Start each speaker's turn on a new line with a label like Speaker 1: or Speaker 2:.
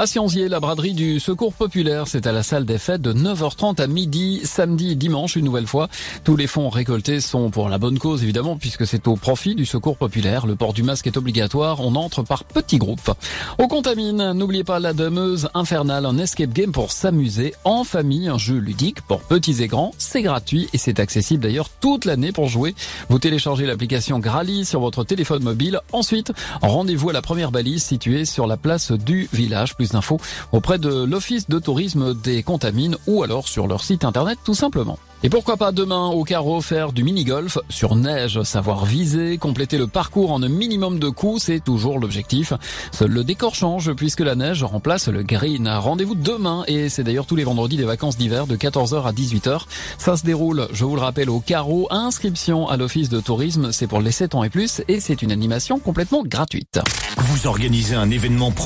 Speaker 1: À Sionzier, la braderie du Secours Populaire, c'est à la salle des fêtes de 9h30 à midi, samedi et dimanche une nouvelle fois. Tous les fonds récoltés sont pour la bonne cause évidemment puisque c'est au profit du Secours Populaire. Le port du masque est obligatoire, on entre par petits groupes. Au Contamine, n'oubliez pas la demeuse infernale, un escape game pour s'amuser en famille, un jeu ludique pour petits et grands, c'est gratuit et c'est accessible d'ailleurs toute l'année pour jouer. Vous téléchargez l'application Grali sur votre téléphone mobile. Ensuite, rendez-vous à la première balise située sur la place du village. Plus auprès de l'Office de tourisme des Contamines ou alors sur leur site internet tout simplement. Et pourquoi pas demain au carreau faire du mini-golf sur neige, savoir viser, compléter le parcours en un minimum de coups, c'est toujours l'objectif. Seul le décor change puisque la neige remplace le green. Rendez-vous demain et c'est d'ailleurs tous les vendredis des vacances d'hiver de 14h à 18h. Ça se déroule, je vous le rappelle, au carreau. Inscription à l'office de tourisme, c'est pour les 7 ans et plus et c'est une animation complètement gratuite.
Speaker 2: Vous organisez un événement proche